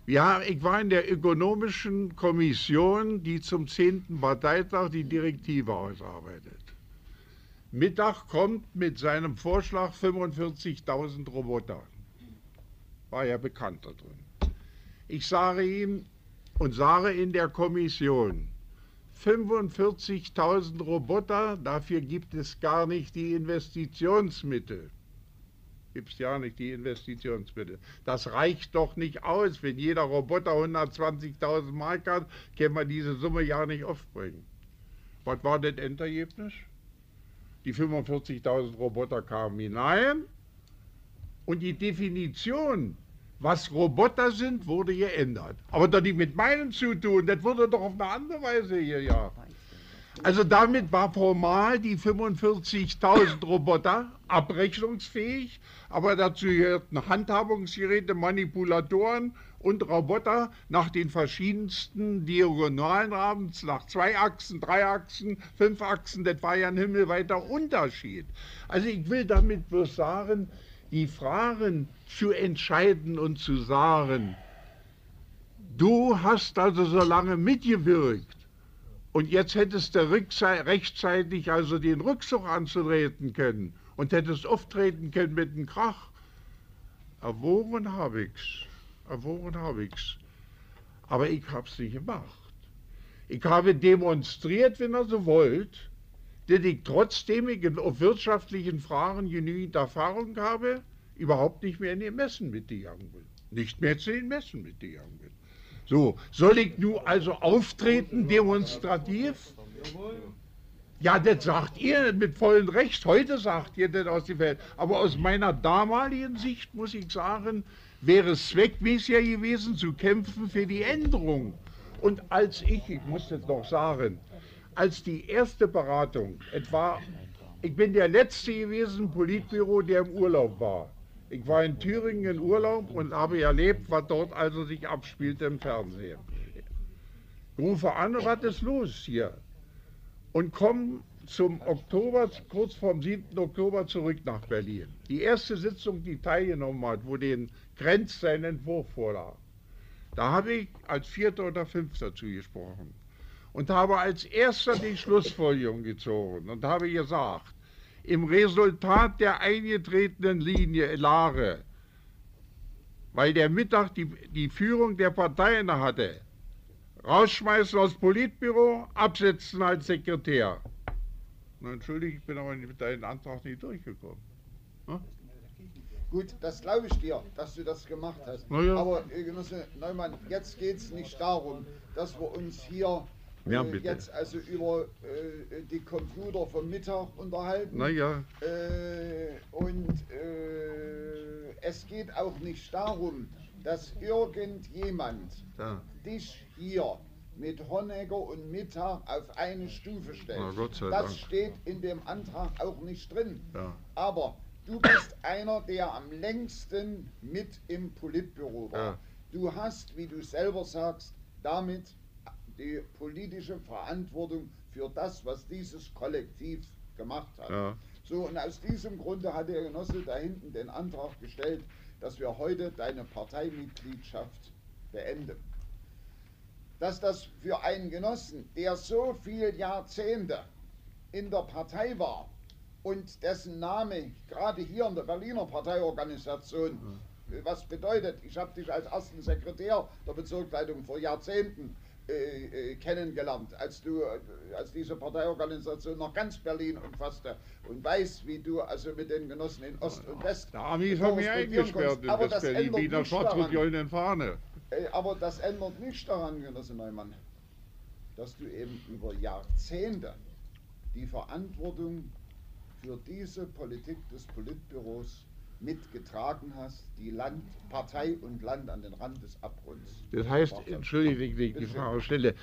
Ja, ich war in der ökonomischen Kommission, die zum 10. Parteitag die Direktive ausarbeitet. Mittag kommt mit seinem Vorschlag 45.000 Roboter. War ja bekannt da drin. Ich sage ihm und sage in der Kommission, 45.000 Roboter, dafür gibt es gar nicht die Investitionsmittel. Gibt es ja nicht die Investitionsmittel. Das reicht doch nicht aus. Wenn jeder Roboter 120.000 Mark hat, kann man diese Summe ja nicht aufbringen. Was war das Endergebnis? Die 45.000 Roboter kamen hinein und die Definition, was Roboter sind, wurde geändert. Aber doch nicht mit meinen zu tun, das wurde doch auf eine andere Weise hier, ja. Also damit war formal die 45.000 Roboter abrechnungsfähig, aber dazu gehörten Handhabungsgeräte, Manipulatoren und Roboter nach den verschiedensten diagonalen Rahmen, nach zwei Achsen, drei Achsen, fünf Achsen, das war ja ein himmelweiter Unterschied. Also ich will damit bloß sagen, die Fragen zu entscheiden und zu sagen, du hast also so lange mitgewirkt, und jetzt hättest du rechtzeitig also den Rückzug anzutreten können und hättest auftreten können mit einem Krach. Erwogen habe ich's. Erwogen habe ich's. Aber ich hab's nicht gemacht. Ich habe demonstriert, wenn ihr so wollt, dass ich trotzdem ich auf wirtschaftlichen Fragen genügend Erfahrung habe, überhaupt nicht mehr in den Messen mitgegangen bin. Nicht mehr zu den Messen mitgegangen bin. So, soll ich nun also auftreten demonstrativ? Ja, das sagt ihr mit vollem Recht. Heute sagt ihr das aus der Welt. Aber aus meiner damaligen Sicht muss ich sagen, wäre es zweckmäßiger gewesen, zu kämpfen für die Änderung. Und als ich, ich muss das noch sagen, als die erste Beratung, etwa, ich bin der Letzte gewesen, Politbüro, der im Urlaub war. Ich war in Thüringen in Urlaub und habe erlebt, was dort also sich abspielt im Fernsehen. Ich rufe an, was ist los hier? Und komme zum Oktober, kurz vorm 7. Oktober zurück nach Berlin. Die erste Sitzung, die teilgenommen hat, wo den Grenz sein Entwurf vorlag. Da habe ich als Vierter oder Fünfter zugesprochen und habe als Erster die Schlussfolgerung gezogen und habe gesagt, im Resultat der eingetretenen Linie Lare, weil der Mittag die, die Führung der Parteien hatte, rausschmeißen aus Politbüro, absetzen als Sekretär. Na, Entschuldige, ich bin aber mit deinem Antrag nicht durchgekommen. Hm? Gut, das glaube ich dir, dass du das gemacht hast. Ja. Aber äh, Genosse Neumann, jetzt geht es nicht darum, dass wir uns hier ja, äh, jetzt also über äh, die Computer vom Mittag unterhalten. Naja. Äh, und äh, es geht auch nicht darum, dass irgendjemand Ja. dich hier mit Honecker und Mittag auf eine Stufe stellt. Das Dank. steht in dem Antrag auch nicht drin. Ja. Aber du bist einer, der am längsten mit im Politbüro war. Ja. Du hast, wie du selber sagst, damit die politische Verantwortung für das, was dieses Kollektiv gemacht hat. Ja. So, und aus diesem Grunde hat der Genosse da hinten den Antrag gestellt, dass wir heute deine Parteimitgliedschaft beenden. Dass das für einen Genossen, der so viele Jahrzehnte in der Partei war und dessen Name gerade hier in der Berliner Parteiorganisation was bedeutet, ich habe dich als ersten Sekretär der Bezirksleitung vor Jahrzehnten äh, äh, kennengelernt, als du, als diese Parteiorganisation noch ganz Berlin umfasste und weiß, wie du also mit den Genossen in Ost und West Der Amis haben mich eingesperrt in Aber das Berlin, ändert wie der nichts schwarz-rot-goldenen Fahne. Äh, Aber das ändert nicht daran, Genosse Neumann, dass du eben über Jahrzehnte die Verantwortung für diese Politik des Politbüros mitgetragen hast, die Land, Partei und Land an den Rand des Abgrunds. Das heißt, entschuldige, ich die. Frage stelle,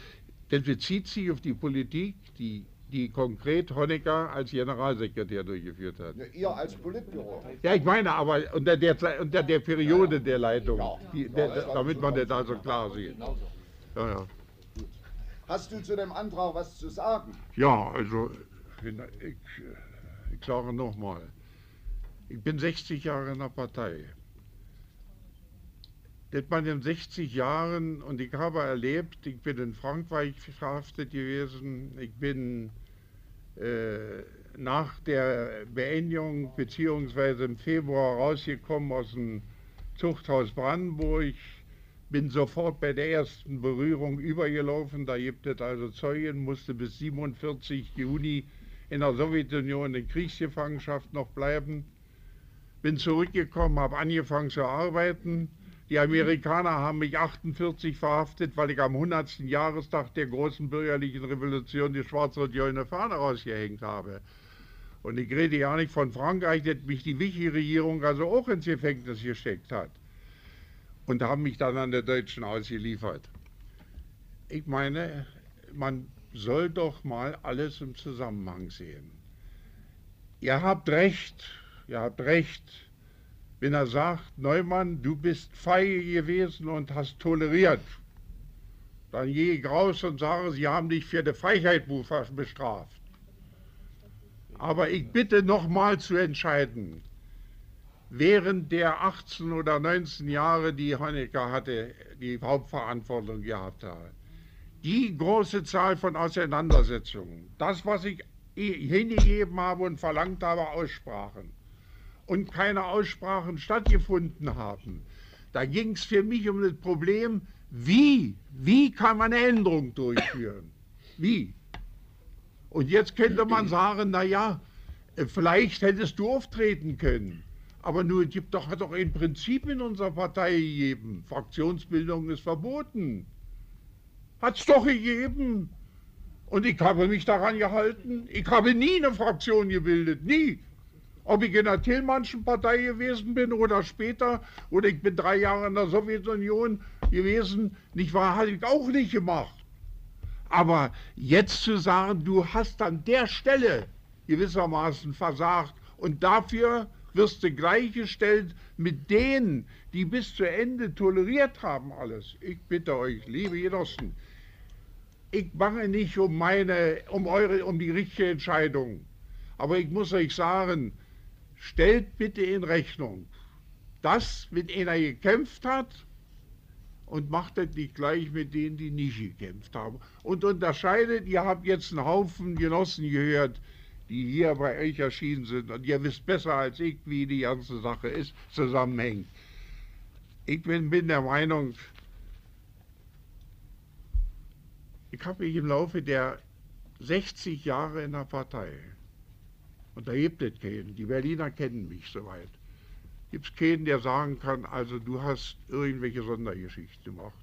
das bezieht sich auf die Politik, die, die konkret Honecker als Generalsekretär durchgeführt hat. Ja, ihr als Politbüro. Ja, ich meine aber unter der, Zeit- unter der Periode der Leitung, Ja. die, Ja, der, das war damit so man das also genau. klar sieht. Ja, ja. Hast du zu dem Antrag was zu sagen? Ja, also ich, ich, ich sage nochmal, ich bin 60 Jahre in der Partei. Das man in 60 Jahren, und ich habe erlebt, ich bin in Frankreich verhaftet gewesen, ich bin äh, nach der Beendigung beziehungsweise im Februar rausgekommen aus dem Zuchthaus Brandenburg, bin sofort bei der ersten Berührung übergelaufen. Da gibt es also Zeugen, musste bis 47 Juni in der Sowjetunion in Kriegsgefangenschaft noch bleiben. Bin zurückgekommen, habe angefangen zu arbeiten. Die Amerikaner haben mich 48 verhaftet, weil ich am 100. Jahrestag der großen bürgerlichen Revolution die schwarz-rot-goldene Fahne rausgehängt habe. Und ich rede ja nicht von Frankreich, das mich die Vichy-Regierung also auch ins Gefängnis gesteckt hat. Und haben mich dann an der Deutschen ausgeliefert. Ich meine, man soll doch mal alles im Zusammenhang sehen. Ihr habt recht, ihr habt recht, wenn er sagt, Neumann, du bist feige gewesen und hast toleriert. Dann gehe ich raus und sage, sie haben dich für die Feigheit bestraft. Aber ich bitte nochmal zu entscheiden, während der 18 oder 19 Jahre, die Honecker hatte, die Hauptverantwortung gehabt hat, die große Zahl von Auseinandersetzungen, das, was ich hingegeben habe und verlangt habe, Aussprachen und keine Aussprachen stattgefunden haben, da ging es für mich um das Problem, wie, wie kann man eine Änderung durchführen? Wie? Und jetzt könnte man sagen, naja, vielleicht hättest du auftreten können. Aber nur, es gibt doch, hat doch ein Prinzip in unserer Partei gegeben. Fraktionsbildung ist verboten. Hat es doch gegeben. Und ich habe mich daran gehalten. Ich habe nie eine Fraktion gebildet, nie. Ob ich in der Tillmannschen Partei gewesen bin oder später, oder ich bin drei Jahre in der Sowjetunion gewesen, nicht wahr, habe ich auch nicht gemacht. Aber jetzt zu sagen, du hast an der Stelle gewissermaßen versagt und dafür wirst du gleichgestellt mit denen, die bis zu Ende toleriert haben alles. Ich bitte euch, liebe Genossen, ich mache nicht um meine, um eure, um die richtige Entscheidung. Aber ich muss euch sagen, stellt bitte in Rechnung, dass mit einer gekämpft hat und macht das nicht gleich mit denen, die nicht gekämpft haben. Und unterscheidet, ihr habt jetzt einen Haufen Genossen gehört, die hier bei euch erschienen sind und ihr wisst besser als ich, wie die ganze Sache ist, zusammenhängt. Ich bin, bin der Meinung, ich habe mich im Laufe der 60 Jahre in der Partei, und da gibt es keinen, die Berliner kennen mich soweit, gibt es keinen, der sagen kann, also du hast irgendwelche Sondergeschichte gemacht.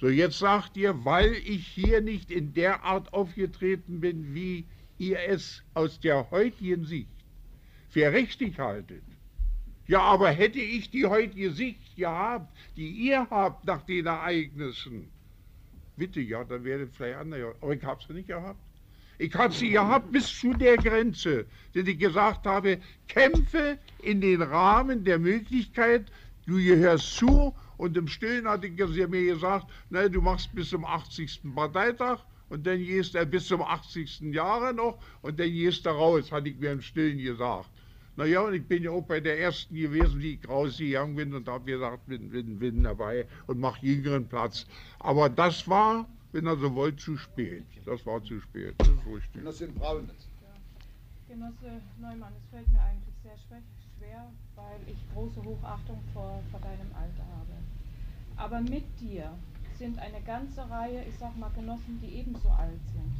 So, jetzt sagt ihr, weil ich hier nicht in der Art aufgetreten bin, wie ihr es aus der heutigen Sicht für richtig haltet. Ja, aber hätte ich die heutige Sicht gehabt, die ihr habt nach den Ereignissen, bitte, ja, dann wäre es vielleicht anders. Aber ich habe sie nicht gehabt. Ich habe sie gehabt bis zu der Grenze, dass ich gesagt habe, kämpfe in den Rahmen der Möglichkeit, du gehörst zu. Und im Stillen hat er mir gesagt, na, du machst bis zum 80. Parteitag und dann gehst du bis zum 80. Jahre noch und dann gehst du raus, hatte ich mir im Stillen gesagt. Naja, und ich bin ja auch bei der ersten gewesen, die ich rausgegangen bin und habe gesagt, bin, bin, bin dabei und mache jüngeren Platz. Aber das war, wenn er so wollt, zu spät. Das war zu spät. Das ist richtig. Ja. Genosse Neumann, es fällt mir eigentlich sehr schwer, weil ich große Hochachtung vor, vor deinem Alter habe. Aber mit dir sind eine ganze Reihe, ich sag mal Genossen, die ebenso alt sind,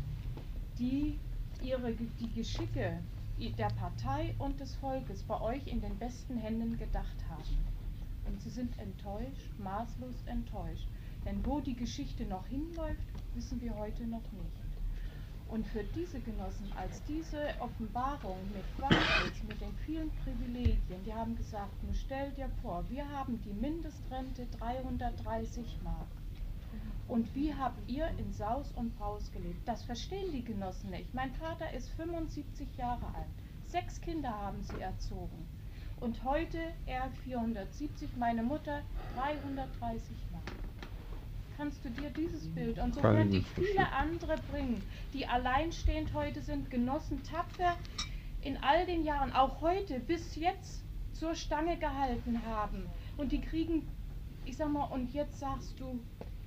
die ihre die Geschicke der Partei und des Volkes bei euch in den besten Händen gedacht haben. Und sie sind enttäuscht, maßlos enttäuscht. Denn wo die Geschichte noch hinläuft, wissen wir heute noch nicht. Und für diese Genossen, als diese Offenbarung mit Wahrheit, mit den vielen Privilegien, die haben gesagt, nun stell dir vor, wir haben die Mindestrente 330 Mark. Und wie habt ihr in Saus und Braus gelebt? Das verstehen die Genossen nicht. Mein Vater ist 75 Jahre alt. Sechs Kinder haben sie erzogen. Und heute er 470, meine Mutter 330 Mark. Kannst du dir dieses Bild und so könnte ich viele andere bringen, die alleinstehend heute sind, Genossen tapfer in all den Jahren, auch heute bis jetzt zur Stange gehalten haben. Und die kriegen, ich sag mal, und jetzt sagst du,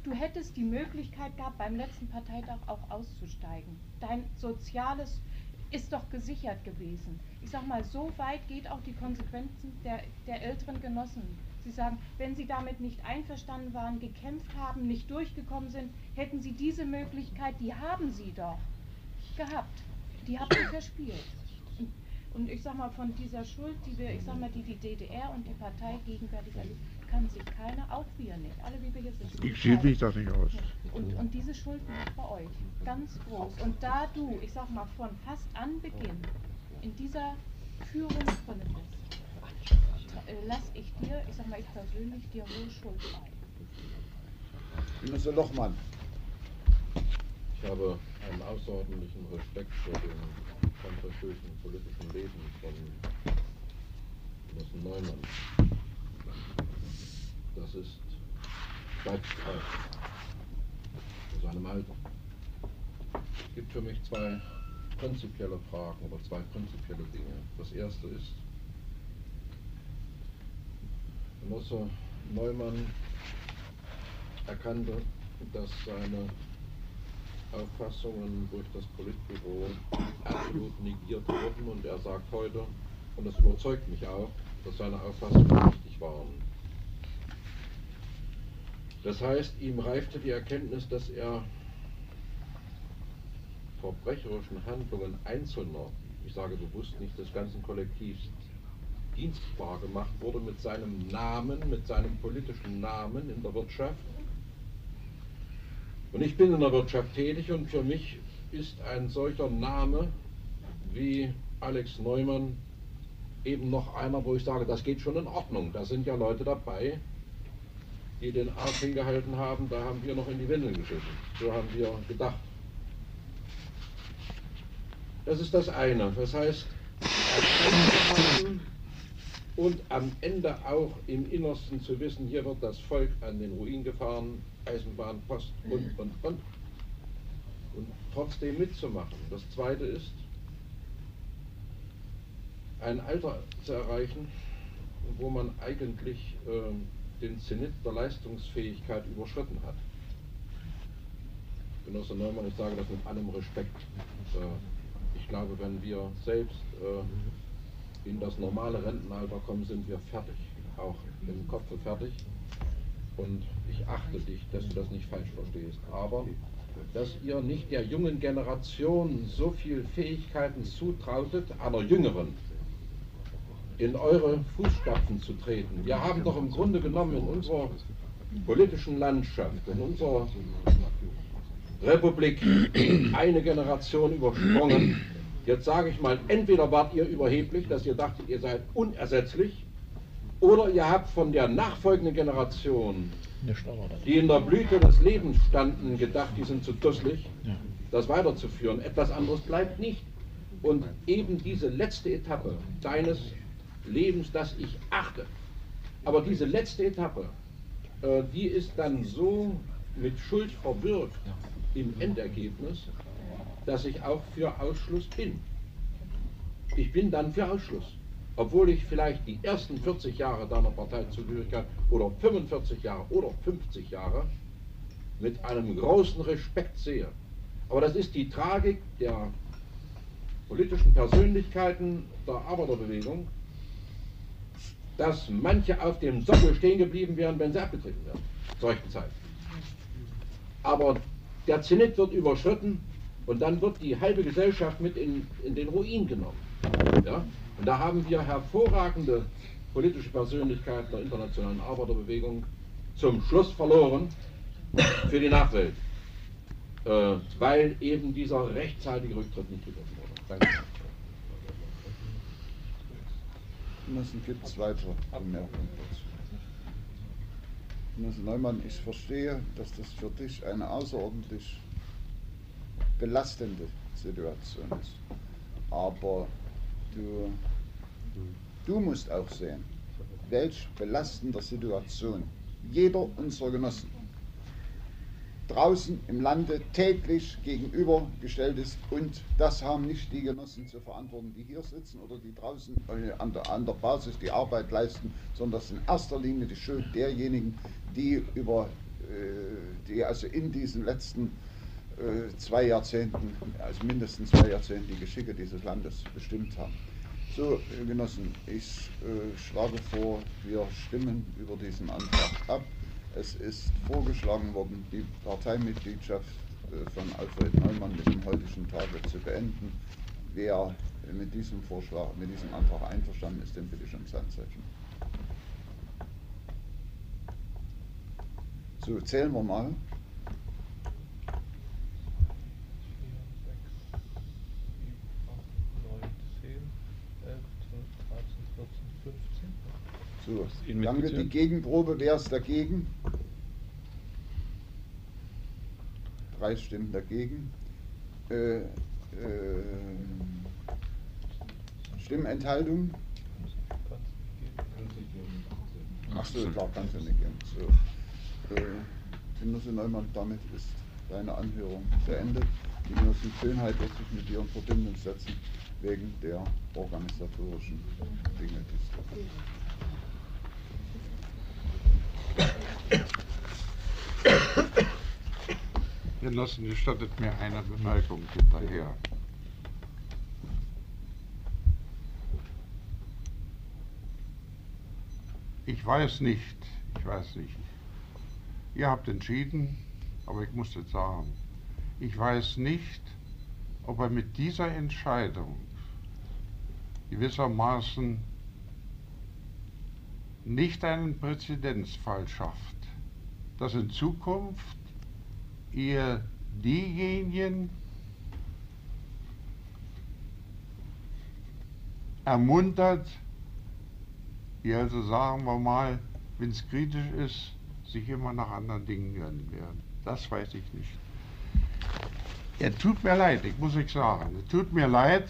du hättest die Möglichkeit gehabt, beim letzten Parteitag auch auszusteigen. Dein Soziales ist doch gesichert gewesen. Ich sag mal, so weit geht auch die Konsequenzen der, der älteren Genossen. Sie sagen, wenn sie damit nicht einverstanden waren, gekämpft haben, nicht durchgekommen sind, hätten sie diese Möglichkeit, die haben sie doch gehabt. Die habt ihr verspielt. Und ich sag mal, von dieser Schuld, die wir, ich sag mal, die die DDR und die Partei gegenwärtig erlebt, kann sich keiner, auch wir nicht, alle wie wir hier sind. Ich sehe mich das nicht aus. Und, und diese Schuld liegt bei euch, ganz groß. Und da du, ich sag mal, von fast Anbeginn in dieser Führung drin bist, äh, lass ich dir, ich sag mal, ich persönlich dir wohl Schuld ein. Genosse Lochmann. Ich habe einen außerordentlichen Respekt vor dem konterfösen politischen Leben von Genossen Neumann. Das ist geistreich in seinem Alter. Es gibt für mich zwei prinzipielle Fragen oder zwei prinzipielle Dinge. Das erste ist, Genosse Neumann erkannte, dass seine Auffassungen durch das Politbüro absolut negiert wurden und er sagt heute, und das überzeugt mich auch, dass seine Auffassungen richtig waren. Das heißt, ihm reifte die Erkenntnis, dass er verbrecherischen Handlungen Einzelner, ich sage bewusst nicht des ganzen Kollektivs, dienstbar gemacht wurde mit seinem Namen, mit seinem politischen Namen in der Wirtschaft. Und ich bin in der Wirtschaft tätig und für mich ist ein solcher Name wie Alex Neumann eben noch einer, wo ich sage, das geht schon in Ordnung. Da sind ja Leute dabei, die den Arsch hingehalten haben, da haben wir noch in die Windeln geschissen. So haben wir gedacht. Das ist das eine. Das heißt, und am Ende auch im Innersten zu wissen, hier wird das Volk an den Ruin gefahren, Eisenbahn, Post und, und, und. Und trotzdem mitzumachen. Das zweite ist, ein Alter zu erreichen, wo man eigentlich äh, den Zenit der Leistungsfähigkeit überschritten hat. Genosse Neumann, ich sage das mit allem Respekt. Äh, ich glaube, wenn wir selbst äh, in das normale Rentenalter kommen, sind wir fertig, auch im Kopf fertig. Und ich achte dich, dass du das nicht falsch verstehst. Aber dass ihr nicht der jungen Generation so viel Fähigkeiten zutrautet, einer jüngeren, in eure Fußstapfen zu treten. Wir haben doch im Grunde genommen in unserer politischen Landschaft, in unserer Republik eine Generation übersprungen. Jetzt sage ich mal, entweder wart ihr überheblich, dass ihr dachtet, ihr seid unersetzlich, oder ihr habt von der nachfolgenden Generation, die in der Blüte des Lebens standen, gedacht, die sind zu dusselig, das weiterzuführen. Etwas anderes bleibt nicht. Und eben diese letzte Etappe deines Lebens, das ich achte. Aber diese letzte Etappe, äh, die ist dann so mit Schuld verwirkt im Endergebnis, dass ich auch für Ausschluss bin. Ich bin dann für Ausschluss. Obwohl ich vielleicht die ersten 40 Jahre deiner Parteizugehörigkeit oder 45 Jahre oder 50 Jahre mit einem großen Respekt sehe. Aber das ist die Tragik der politischen Persönlichkeiten der Arbeiterbewegung, dass manche auf dem Sockel stehen geblieben wären, wenn sie abgetreten wären, zur rechten Zeit. Aber der Zenit wird überschritten und dann wird die halbe Gesellschaft mit in, in den Ruin genommen. Ja? Und da haben wir hervorragende politische Persönlichkeiten der internationalen Arbeiterbewegung zum Schluss verloren für die Nachwelt, äh, weil eben dieser rechtzeitige Rücktritt nicht gegriffen wurde. Danke. Genossen, gibt es weitere Bemerkungen dazu? Genosse Neumann, ich verstehe, dass das für dich eine außerordentlich belastende Situation ist. Aber du, du musst auch sehen, welch belastende Situation jeder unserer Genossen draußen im Lande täglich gegenübergestellt ist. Und das haben nicht die Genossen zu verantworten, die hier sitzen oder die draußen an der, an der Basis die Arbeit leisten, sondern das ist in erster Linie die Schuld derjenigen, die über äh, die also in diesen letzten zwei Jahrzehnten, also mindestens zwei Jahrzehnten, die Geschicke dieses Landes bestimmt haben. So, Genossen, ich äh, schlage vor, wir stimmen über diesen Antrag ab. Es ist vorgeschlagen worden, die Parteimitgliedschaft äh, von Alfred Neumann mit dem heutigen Tage zu beenden. Wer mit diesem Vorschlag, mit diesem Antrag einverstanden ist, den bitte ich ums Handzeichen. So, zählen wir mal. Ihn Danke, die? Gegenprobe, wer ist dagegen? Drei Stimmen dagegen. Äh, äh, Stimmenthaltung? Ach so, klar, kannst du nicht geben. So. Äh, Genosse Neumann, damit ist deine Anhörung beendet. Die Genossin Schönheit wird sich mit dir in Verbindung setzen, wegen der organisatorischen Dinge. die Genossen, gestattet mir eine Bemerkung hinterher. Ich weiß nicht, ich weiß nicht. Ihr habt entschieden, aber ich muss jetzt sagen, ich weiß nicht, ob er mit dieser Entscheidung gewissermaßen nicht einen Präzedenzfall schafft, dass in Zukunft ihr diejenigen ermuntert, die also sagen wir mal, wenn es kritisch ist, sich immer nach anderen Dingen gönnen werden. Das weiß ich nicht. Er tut mir leid, ich muss euch sagen, es tut mir leid,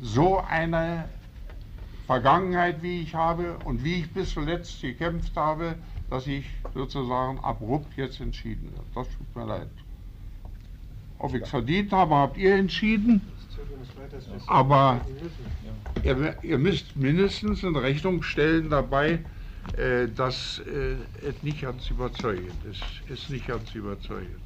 so eine Vergangenheit, wie ich habe und wie ich bis zuletzt gekämpft habe, dass ich sozusagen abrupt jetzt entschieden werde. Das tut mir leid. Ob ich es verdient habe, habt ihr entschieden. Aber ihr, ihr müsst mindestens in Rechnung stellen dabei, äh, dass äh, es nicht ganz überzeugend ist. Es ist nicht ganz überzeugend.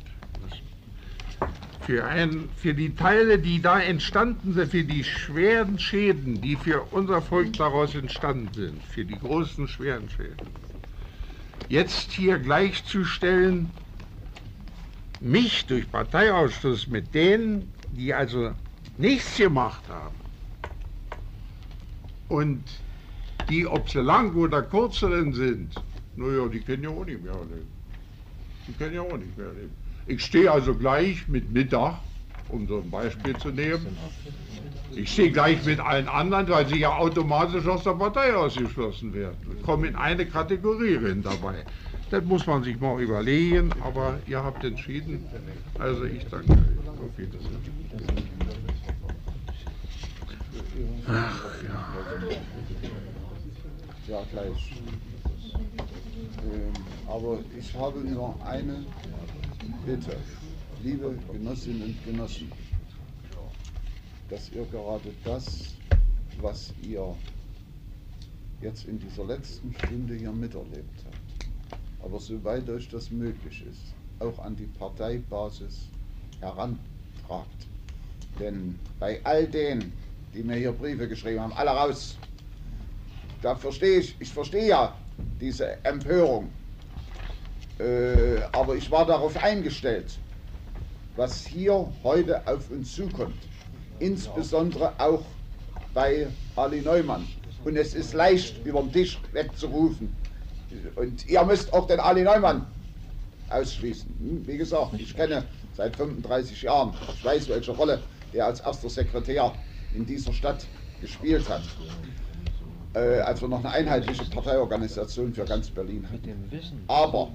Für, ein, für die Teile, die da entstanden sind, für die schweren Schäden, die für unser Volk daraus entstanden sind, für die großen schweren Schäden, jetzt hier gleichzustellen, mich durch Parteiausschluss mit denen, die also nichts gemacht haben und die, ob sie lang oder kurz drin sind, naja, die können ja auch nicht mehr leben. Die können ja auch nicht mehr leben. Ich stehe also gleich mit Mittag, um so ein Beispiel zu nehmen. Ich stehe gleich mit allen anderen, weil sie ja automatisch aus der Partei ausgeschlossen werden. Ich komme in eine Kategorie rein dabei. Das muss man sich mal überlegen, aber ihr habt entschieden. Also ich danke euch. Auf Wiedersehen. Ach ja. Ja, gleich. Ähm, aber ich habe nur eine Bitte. Liebe Genossinnen und Genossen, dass ihr gerade das, was ihr jetzt in dieser letzten Stunde hier miterlebt habt, aber soweit euch das möglich ist, auch an die Parteibasis herantragt. Denn bei all denen, die mir hier Briefe geschrieben haben, alle raus, da verstehe ich, ich verstehe ja diese Empörung. Äh, aber ich war darauf eingestellt, was hier heute auf uns zukommt. Insbesondere auch bei Ali Neumann. Und es ist leicht, über den Tisch wegzurufen. Und ihr müsst auch den Ali Neumann ausschließen. Hm, Wie gesagt, ich kenne seit 35 Jahren, ich weiß, welche Rolle der als erster Sekretär in dieser Stadt gespielt hat. Äh, als wir noch eine einheitliche Parteiorganisation für ganz Berlin hatten. Aber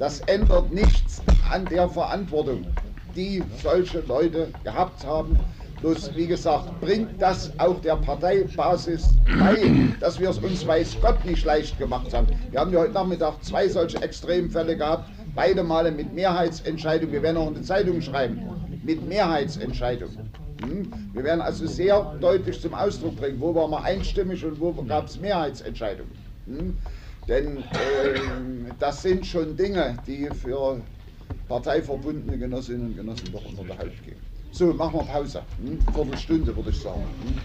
das ändert nichts an der Verantwortung, die solche Leute gehabt haben. Bloß, wie gesagt, bringt das auch der Parteibasis bei, dass wir es uns weiß Gott nicht leicht gemacht haben. Wir haben ja heute Nachmittag zwei solche Extremfälle gehabt, beide Male mit Mehrheitsentscheidung. Wir werden auch in die Zeitung schreiben, mit Mehrheitsentscheidung. Hm? Wir werden also sehr deutlich zum Ausdruck bringen, wo waren wir einstimmig und wo gab es Mehrheitsentscheidungen. Hm? Denn ähm, das sind schon Dinge, die für parteiverbundene Genossinnen und Genossen doch unter der Haut gehen. So, machen wir Pause. Hm? Viertelstunde würde ich sagen. Hm?